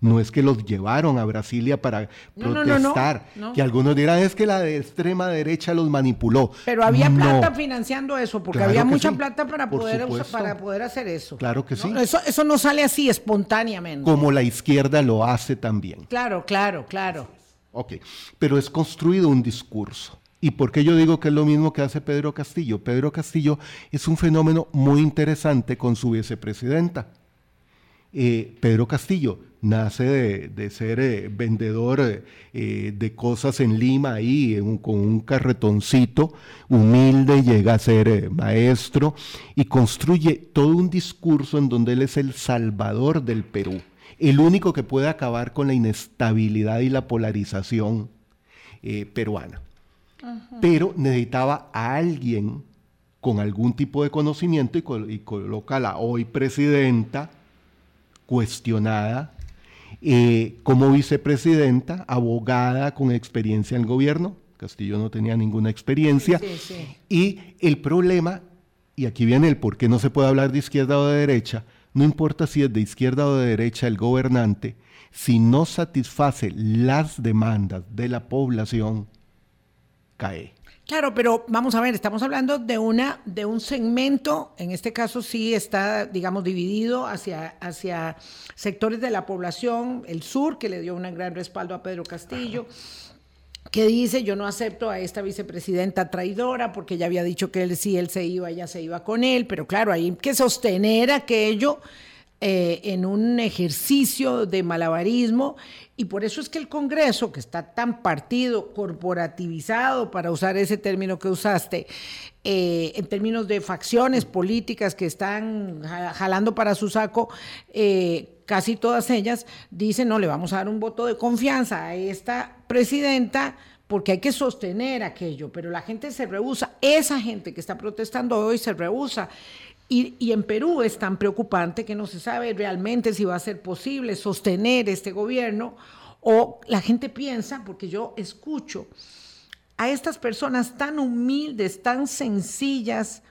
no es que los llevaron a Brasilia para protestar, que algunos dirán es que la de extrema derecha los manipuló. Pero había plata financiando eso, porque había mucha plata para poder, para poder hacer eso. Claro que sí. Eso, eso no sale así espontáneamente. Como la izquierda lo hace también. Claro, claro, claro. Ok, pero es construido un discurso. ¿Y por qué yo digo que es lo mismo que hace Pedro Castillo? Pedro Castillo es un fenómeno muy interesante con su vicepresidenta. Eh, Pedro Castillo nace de, ser eh, vendedor eh, de cosas en Lima ahí con un carretoncito, humilde, llega a ser maestro y construye todo un discurso en donde él es el salvador del Perú, el único que puede acabar con la inestabilidad y la polarización peruana pero necesitaba a alguien con algún tipo de conocimiento y, coloca a la hoy presidenta cuestionada eh, como vicepresidenta, abogada con experiencia en el gobierno. Castillo no tenía ninguna experiencia. Y el problema, y aquí viene el por qué no se puede hablar de izquierda o de derecha, no importa si es de izquierda o de derecha el gobernante, si no satisface las demandas de la población, cae. Claro, pero vamos a ver, estamos hablando de una de un segmento, en este caso sí está, digamos, dividido hacia, hacia sectores de la población, el sur, que le dio un gran respaldo a Pedro Castillo, que dice, yo no acepto a esta vicepresidenta traidora, porque ya había dicho que él sí, él se iba, ella se iba con él, pero claro, hay que sostener aquello eh, en un ejercicio de malabarismo y por eso es que el Congreso, que está tan partido, corporativizado, para usar ese término que usaste, eh, en términos de facciones políticas que están jalando para su saco, eh, casi todas ellas dicen, no, le vamos a dar un voto de confianza a esta presidenta porque hay que sostener aquello, pero la gente se rehúsa, esa gente que está protestando hoy se rehúsa. Y, en Perú es tan preocupante que no se sabe realmente si va a ser posible sostener este gobierno. O la gente piensa, porque yo escucho a estas personas tan humildes, tan sencillas,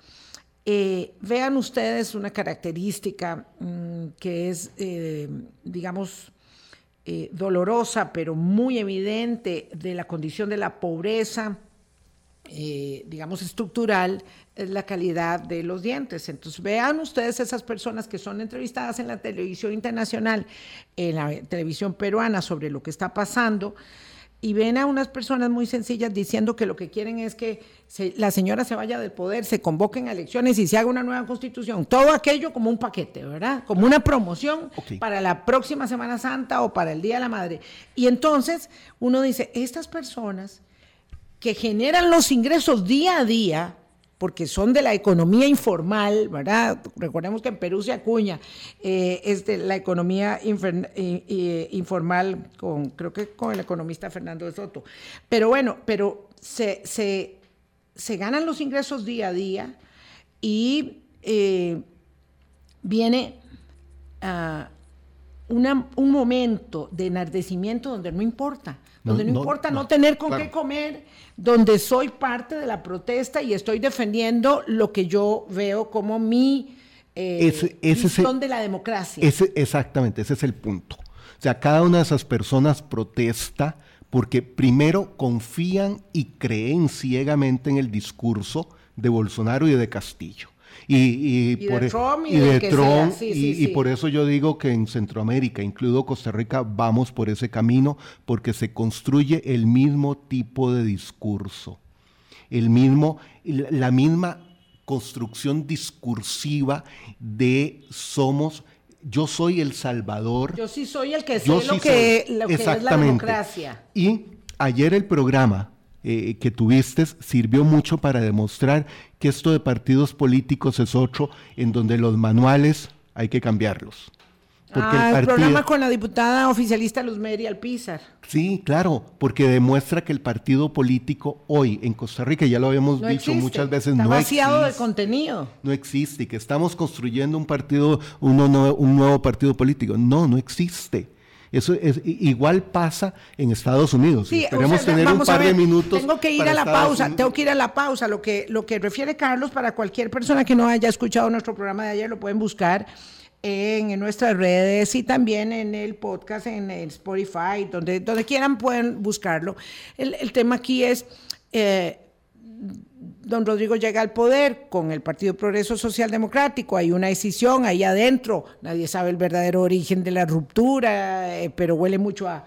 eh, vean ustedes una característica mm, que es, eh, digamos, eh, dolorosa, pero muy evidente de la condición de la pobreza, digamos, estructural es la calidad de los dientes. Entonces, vean ustedes esas personas que son entrevistadas en la televisión internacional, en la televisión peruana sobre lo que está pasando, y ven a unas personas muy sencillas diciendo que lo que quieren es que la señora se vaya del poder, se convoquen a elecciones y se haga una nueva constitución. Todo aquello como un paquete, ¿verdad? Como una promoción para la próxima Semana Santa o para el Día de la Madre. Y entonces uno dice, estas personas que generan los ingresos día a día, porque son de la economía informal, ¿verdad? Recordemos que en Perú se acuña eh, es de la economía informal, con, creo que con el economista Fernando de Soto. Pero bueno, pero se, se, ganan los ingresos día a día y eh, viene ah, una, un momento de enardecimiento donde no importa, donde no, importa no, tener con qué comer, donde soy parte de la protesta y estoy defendiendo lo que yo veo como mi eh, ese, de la democracia. Ese, exactamente, ese es el punto. O sea, cada una de esas personas protesta porque primero confían y creen ciegamente en el discurso de Bolsonaro y de Castillo. Y, por, de Trump y, de, Trump, y, por eso yo digo que en Centroamérica, incluido Costa Rica, vamos por ese camino porque se construye el mismo tipo de discurso, el mismo, la misma construcción discursiva de somos yo soy el salvador. Yo sí soy el que sé lo, que, lo que, es la democracia. Y ayer el programa eh, que tuviste sirvió mucho para demostrar que esto de partidos políticos es otro en donde los manuales hay que cambiarlos. Porque ah, el, programa con la diputada oficialista Luz Mary Alpizar. Sí, claro, porque demuestra que el partido político hoy en Costa Rica, ya lo habíamos dicho muchas veces, Está no vaciado de contenido. No existe, que estamos construyendo un partido, uno, un nuevo partido político. No, no existe. Eso es, igual pasa en Estados Unidos. Sí, Esperemos tener un par de minutos. Tengo que ir a la pausa, tengo que ir a la pausa. Lo que, lo que refiere Carlos, para cualquier persona que no haya escuchado nuestro programa de ayer, lo pueden buscar en, nuestras redes y también en el podcast, en el Spotify, donde, donde quieran pueden buscarlo. El, el tema aquí es... Eh, don Rodrigo llega al poder con el Partido Progreso Social Democrático, hay una decisión ahí adentro, nadie sabe el verdadero origen de la ruptura, eh, pero huele mucho a,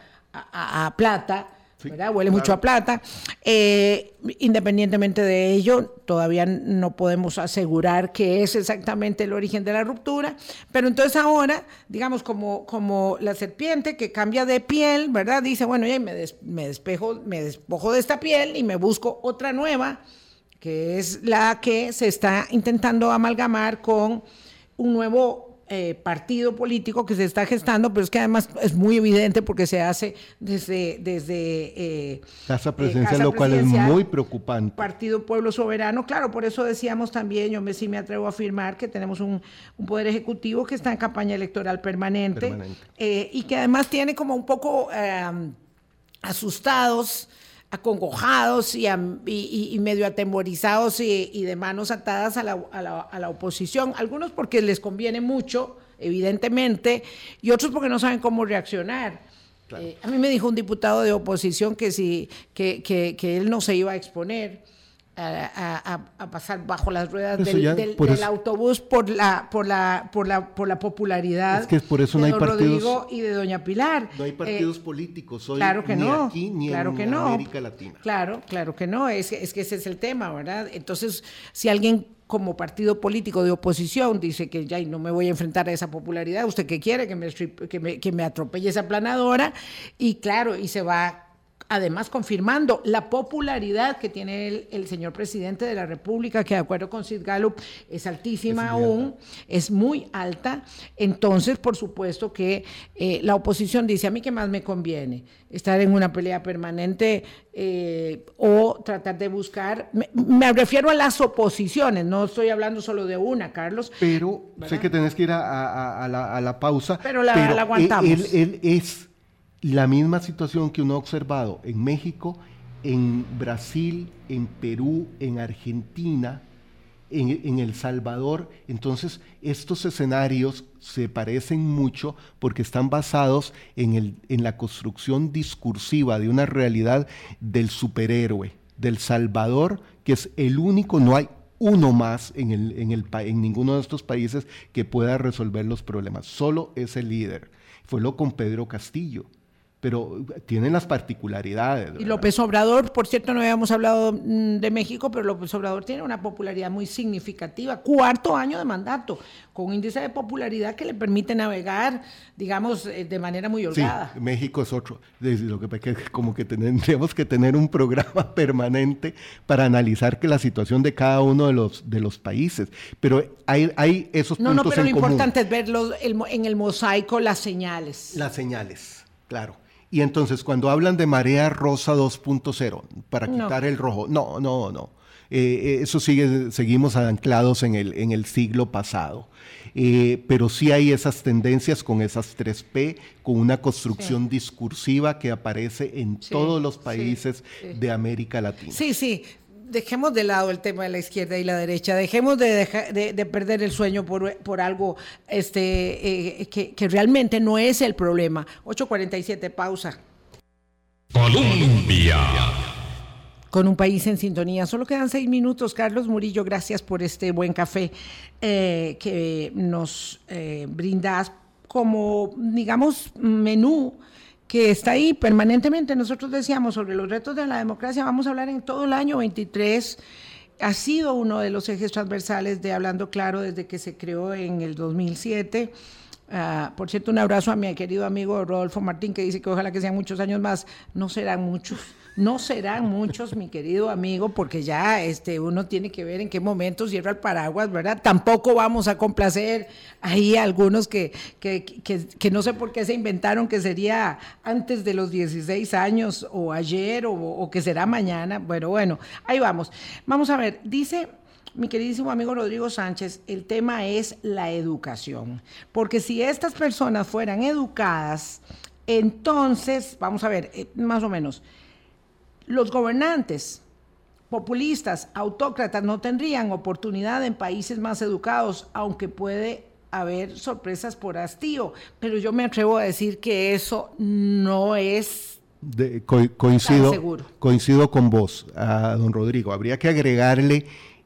plata. ¿verdad? Huele mucho a plata. Eh, independientemente de ello, todavía no podemos asegurar que es exactamente el origen de la ruptura, pero entonces ahora, digamos, como, como la serpiente que cambia de piel, ¿verdad? Dice, bueno, ya me, me, despejo, me despojo de esta piel y me busco otra nueva que es la que se está intentando amalgamar con un nuevo eh, partido político que se está gestando, pero es que además es muy evidente porque se hace desde... desde eh, Casa Presidencial, lo cual es muy preocupante. Partido Pueblo Soberano, claro, por eso decíamos también, yo me, sí me atrevo a afirmar que tenemos un, poder ejecutivo que está en campaña electoral permanente, eh, y que además tiene como un poco asustados acongojados y, medio atemorizados y, de manos atadas a la, oposición. Algunos porque les conviene mucho, evidentemente, y otros porque no saben cómo reaccionar. Eh, a mí me dijo un diputado de oposición que, si, que, que él no se iba a exponer a, pasar bajo las ruedas del, autobús por la, por la, por la, por la popularidad es que por eso no hay partidos, Rodrigo y de Doña Pilar. No hay partidos eh, políticos hoy claro que ni no, aquí ni en América Latina. Claro, claro que no, es, es que ese es el tema, ¿verdad? Entonces, si alguien como partido político de oposición dice que ya no me voy a enfrentar a esa popularidad, ¿usted qué quiere? Que me, que me, que me atropelle esa planadora y claro, y se va además confirmando la popularidad que tiene el, señor presidente de la República, que de acuerdo con Sid Gallup es altísima aún, es muy alta. Entonces, por supuesto que eh, la oposición dice, a mí qué más me conviene, estar en una pelea permanente eh, o tratar de buscar, me, refiero a las oposiciones, no estoy hablando solo de una, Carlos. Pero sé que tenés que ir a, la, pausa. Pero la, aguantamos. él es la misma situación que uno ha observado en México, en Brasil, en Perú, en Argentina, en, El Salvador. Entonces, estos escenarios se parecen mucho porque están basados en, el, en la construcción discursiva de una realidad del superhéroe, del Salvador, que es el único, no hay uno más en, el, en, el, en ninguno de estos países que pueda resolver los problemas. Solo es el líder. Fue lo con Pedro Castillo pero tienen las particularidades. Y López Obrador, por cierto, no habíamos hablado mm, de México, pero López Obrador tiene una popularidad muy significativa, cuarto año de mandato, con un índice de popularidad que le permite navegar, digamos, eh, de manera muy holgada. Sí, México es otro, lo que que como que tendríamos [LAUGHS] que tener un programa [LAUGHS] permanente para analizar que la situación de cada uno de los, de los países, pero hay, hay esos no, puntos No, pero lo importante es ver en el mosaico las señales. Las señales, claro. Y entonces cuando hablan de marea rosa 2.0, para quitar el rojo, no, no, no. Eh, eso sigue, seguimos anclados en el, en el siglo pasado. Eh, pero sí hay esas tendencias con esas 3P, con una construcción discursiva que aparece en todos los países de América Latina. Sí, sí, dejemos de lado el tema de la izquierda y la derecha, dejemos de, de, perder el sueño por, por algo este, eh, que, que, realmente no es el problema. 8.47, pausa. Colombia. Con un país en sintonía. Solo quedan seis minutos. Carlos Murillo, gracias por este buen café eh, que nos eh, brindas como, digamos, menú que está ahí permanentemente. Nosotros decíamos sobre los retos de la democracia, vamos a hablar en todo el año 23. Ha sido uno de los ejes transversales de Hablando Claro desde que se creó en el 2007. Ah, por cierto, un abrazo a mi querido amigo Rodolfo Martín, que dice que ojalá que sean muchos años más. No serán muchos. No serán muchos, mi querido amigo, porque ya este, uno tiene que ver en qué momento cierra el paraguas, ¿verdad? Tampoco vamos a complacer ahí a algunos que, que, que, no sé por qué se inventaron que sería antes de los 16 años o ayer o, o que será mañana. Bueno, bueno, ahí vamos. Vamos a ver, dice mi queridísimo amigo Rodrigo Sánchez, el tema es la educación. Porque si estas personas fueran educadas, entonces, vamos a ver, eh, más o menos, los gobernantes populistas, autócratas, no tendrían oportunidad en países más educados, aunque puede haber sorpresas por hastío, pero yo me atrevo a decir que eso no es coincido, coincido con vos, a don Rodrigo. Habría que agregarle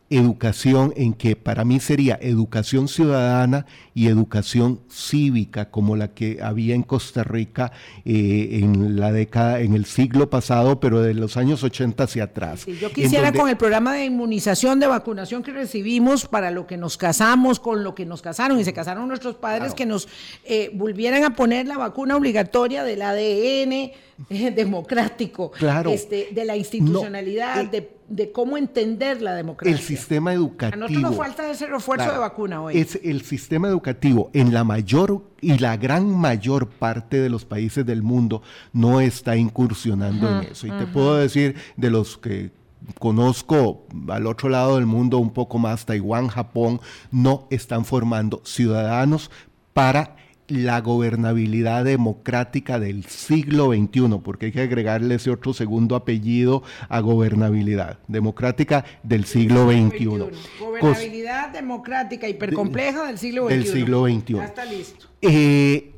educación en que para mí sería educación ciudadana y educación cívica como la que había en Costa Rica eh, en la década, en el siglo pasado, pero de los años 80 hacia atrás. yo quisiera con el programa de inmunización, de vacunación que recibimos para lo que nos casamos, con lo que nos casaron y se casaron nuestros padres, que nos eh, volvieran a poner la vacuna obligatoria del ADN eh, [LAUGHS] democrático, este, de la institucionalidad, de de cómo entender la democracia. El sistema educativo. A nosotros nos falta ese refuerzo de vacuna hoy. Es el sistema educativo en la mayor y la gran mayor parte de los países del mundo no está incursionando en eso. Y te puedo decir de los que conozco al otro lado del mundo un poco más, Taiwán, Japón, no están formando ciudadanos para la gobernabilidad democrática del siglo XXI, porque hay que agregarle ese otro segundo apellido a gobernabilidad democrática del siglo XXI. Gobernabilidad democrática hipercompleja del siglo XXI. Del siglo XXI. Ya está listo. Eh,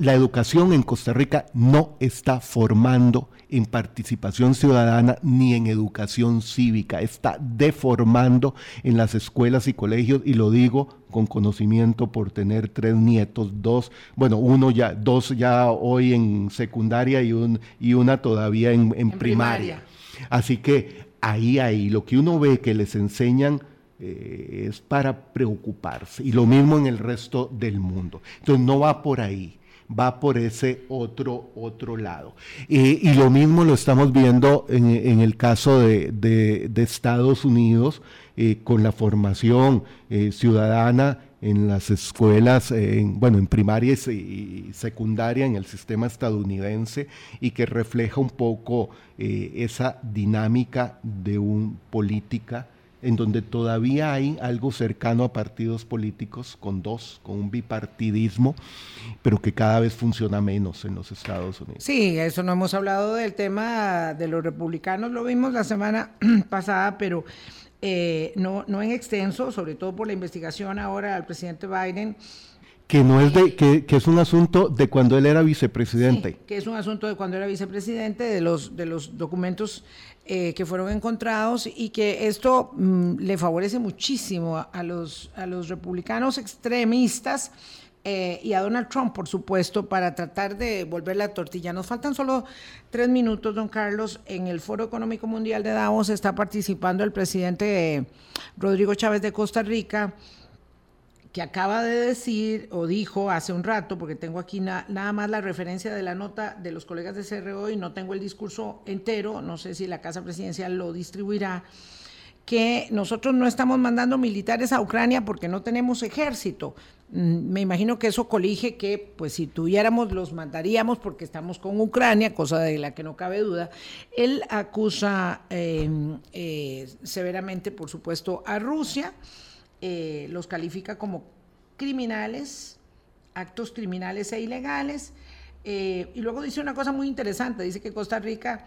la educación en Costa Rica no está formando en participación ciudadana ni en educación cívica. Está deformando en las escuelas y colegios, y lo digo con conocimiento por tener tres nietos, dos, bueno, uno ya, dos ya hoy en secundaria y, un, y una todavía en, primaria. Así que ahí, ahí, lo que uno ve que les enseñan eh, es para preocuparse. Y lo mismo en el resto del mundo. Entonces no va por ahí va por ese otro, otro lado. y lo mismo lo estamos viendo en, el caso de, Estados Unidos eh, con la formación eh, ciudadana en las escuelas, en, bueno, en primaria y, secundaria en el sistema estadounidense y que refleja un poco eh, esa dinámica de un política en donde todavía hay algo cercano a partidos políticos con dos, con un bipartidismo, pero que cada vez funciona menos en los Estados Unidos. Sí, eso no hemos hablado del tema de los republicanos, lo vimos la semana [CLEARS THROAT] pasada, pero eh, no, no en extenso, sobre todo por la investigación ahora al presidente Biden que no es de que, que, es un asunto de cuando él era vicepresidente. que es un asunto de cuando era vicepresidente, de los de los documentos eh, que fueron encontrados y que esto mm, le favorece muchísimo a, los a los republicanos extremistas. Eh, y a Donald Trump, por supuesto, para tratar de volver la tortilla. Nos faltan solo tres minutos, don Carlos. En el Foro Económico Mundial de Davos está participando el presidente eh, Rodrigo Chávez de Costa Rica que acaba de decir o dijo hace un rato, porque tengo aquí nada más la referencia de la nota de los colegas de CRO y no tengo el discurso entero, no sé si la Casa Presidencial lo distribuirá, que nosotros no estamos mandando militares a Ucrania porque no tenemos ejército. Mm, me imagino que eso colige que, pues si tuviéramos, los mandaríamos porque estamos con Ucrania, cosa de la que no cabe duda. Él acusa em, eh, severamente, por supuesto, a Rusia, eh, los califica como criminales, actos criminales e ilegales, eh, y luego dice una cosa muy interesante, dice que Costa Rica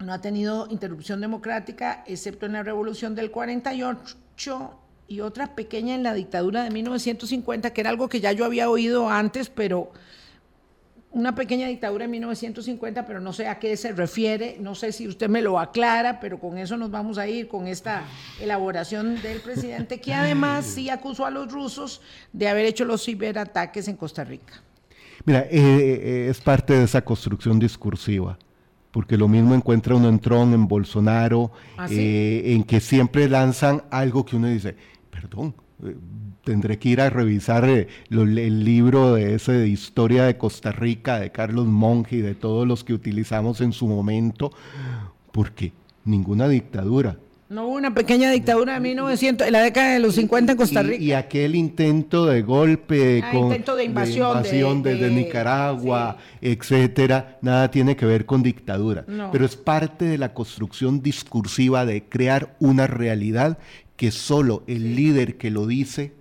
no ha tenido interrupción democrática, excepto en la revolución del 48 y otra pequeña en la dictadura de 1950, que era algo que ya yo había oído antes, pero una pequeña dictadura en 1950, pero no sé a qué se refiere, no sé si usted me lo aclara, pero con eso nos vamos a ir, con esta elaboración del presidente, que además sí acusó a los rusos de haber hecho los ciberataques en Costa Rica. Mira, eh, eh, es parte de esa construcción discursiva porque lo mismo encuentra uno en Trump, en Bolsonaro, ¿Ah, eh, en que siempre lanzan algo que uno dice, perdón, tendré que ir a revisar eh, el libro de ese de historia de Costa Rica, de Carlos Monge y de todos los que utilizamos en su momento, porque ninguna dictadura no hubo una pequeña dictadura de 1900, en la década de los 50 en Costa Rica. Y, aquel intento de golpe, ah, con, intento de invasión, desde Nicaragua, etcétera, nada tiene que ver con dictadura. Pero es parte de la construcción discursiva de crear una realidad que solo el líder que lo dice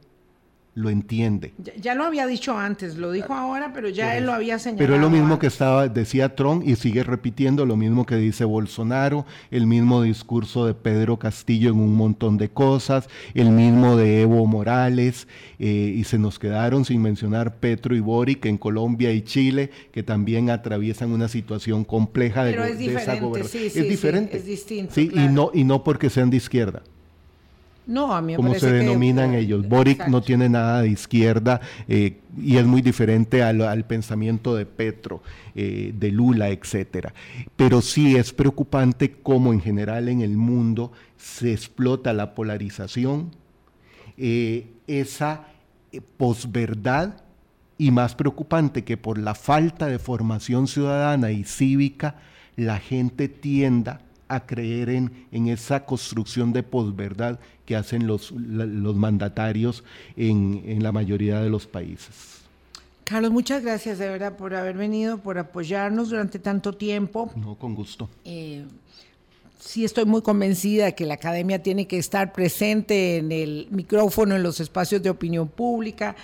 lo entiende. Ya, lo había dicho antes, lo dijo ahora, pero ya él lo había señalado. Pero es lo mismo que estaba, decía Trump y sigue repitiendo lo mismo que dice Bolsonaro, el mismo discurso de Pedro Castillo en un montón de cosas, el mismo de Evo Morales, eh, y se nos quedaron sin mencionar Petro y Boric en Colombia y Chile, que también atraviesan una situación compleja de, esa gobernación. es diferente. es distinto. Sí, y, no, y no porque sean de izquierda. No, a mí me como se denominan ellos. Boric no tiene nada de izquierda eh, y es muy diferente al, pensamiento de Petro, eh, de Lula, etcétera. Pero sí es preocupante cómo en general en el mundo se explota la polarización, eh, esa posverdad y más preocupante que por la falta de formación ciudadana y cívica la gente tienda a creer en, en esa construcción de posverdad que hacen los, los mandatarios en, en la mayoría de los países. Carlos, muchas gracias de verdad por haber venido, por apoyarnos durante tanto tiempo. No, con gusto. Eh, sí estoy muy convencida de que la academia tiene que estar presente en el micrófono, en los espacios de opinión pública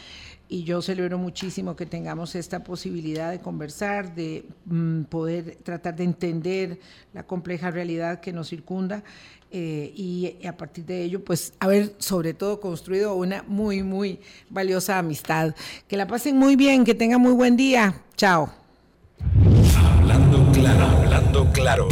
y yo celebro muchísimo que tengamos esta posibilidad de conversar, de mm, poder tratar de entender la compleja realidad que nos circunda eh, y, a partir de ello, pues haber sobre todo construido una muy, muy valiosa amistad. Que la pasen muy bien, que tengan muy buen día. Chao. Hablando claro, hablando claro.